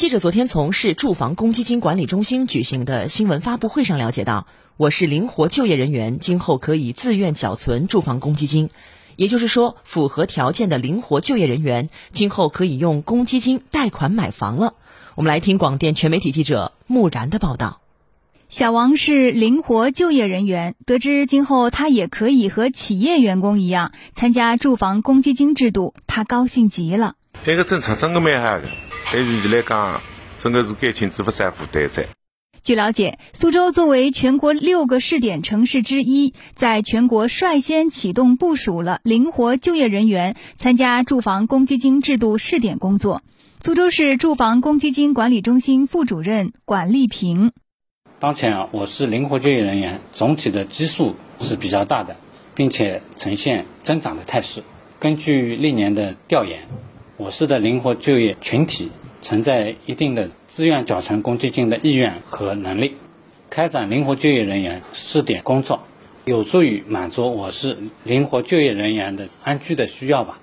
记者昨天从市住房公积金管理中心举行的新闻发布会上了解到，我市灵活就业人员今后可以自愿缴存住房公积金，也就是说，符合条件的灵活就业人员今后可以用公积金贷款买房了。我们来听广电全媒体记者木然的报道。小王是灵活就业人员，得知今后他也可以和企业员工一样参加住房公积金制度，他高兴极了。这个政策真的蛮好的。对于你来讲，真的是减轻支付财富担在。据了解，苏州作为全国六个试点城市之一，在全国率先启动部署了灵活就业人员参加住房公积金制度试点工作。苏州市住房公积金管理中心副主任管丽萍：当前啊，我市灵活就业人员总体的基数是比较大的，并且呈现增长的态势。根据历年的调研，我市的灵活就业群体。存在一定的自愿缴存公积金的意愿和能力，开展灵活就业人员试点工作，有助于满足我市灵活就业人员的安居的需要吧。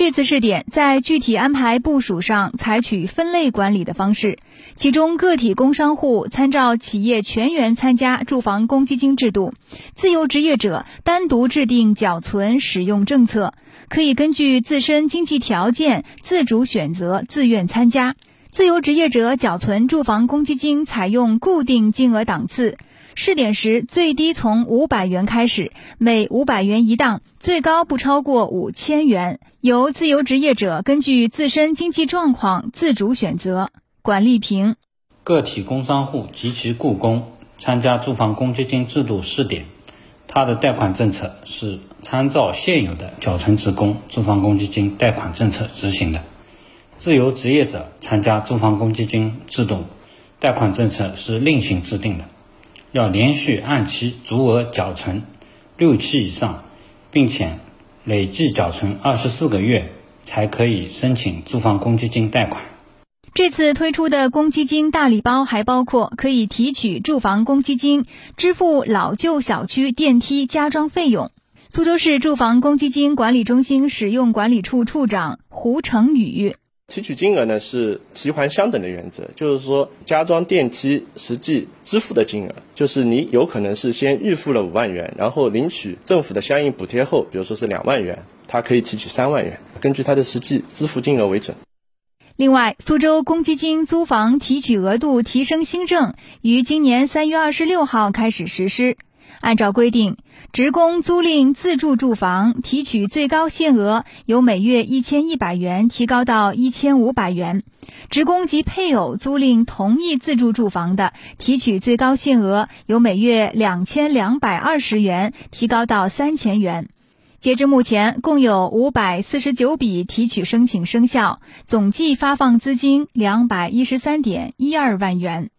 这次试点在具体安排部署上采取分类管理的方式，其中个体工商户参照企业全员参加住房公积金制度，自由职业者单独制定缴存使用政策，可以根据自身经济条件自主选择自愿参加。自由职业者缴存住房公积金采用固定金额档次。试点时，最低从五百元开始，每五百元一档，最高不超过五千元，由自由职业者根据自身经济状况自主选择。管立平，个体工商户及其雇工参加住房公积金制度试点，它的贷款政策是参照现有的缴存职工住房公积金贷款政策执行的。自由职业者参加住房公积金制度，贷款政策是另行制定的。要连续按期足额缴存六期以上，并且累计缴存二十四个月，才可以申请住房公积金贷款。这次推出的公积金大礼包还包括可以提取住房公积金、支付老旧小区电梯加装费用。苏州市住房公积金管理中心使用管理处处长胡成宇。提取金额呢是提还相等的原则，就是说加装电梯实际支付的金额，就是你有可能是先预付了五万元，然后领取政府的相应补贴后，比如说是两万元，它可以提取三万元，根据它的实际支付金额为准。另外，苏州公积金租房提取额度提升新政于今年三月二十六号开始实施。按照规定，职工租赁自住住房提取最高限额由每月一千一百元提高到一千五百元；职工及配偶租赁同一自住住房的，提取最高限额由每月两千两百二十元提高到三千元。截至目前，共有五百四十九笔提取申请生效，总计发放资金两百一十三点一二万元。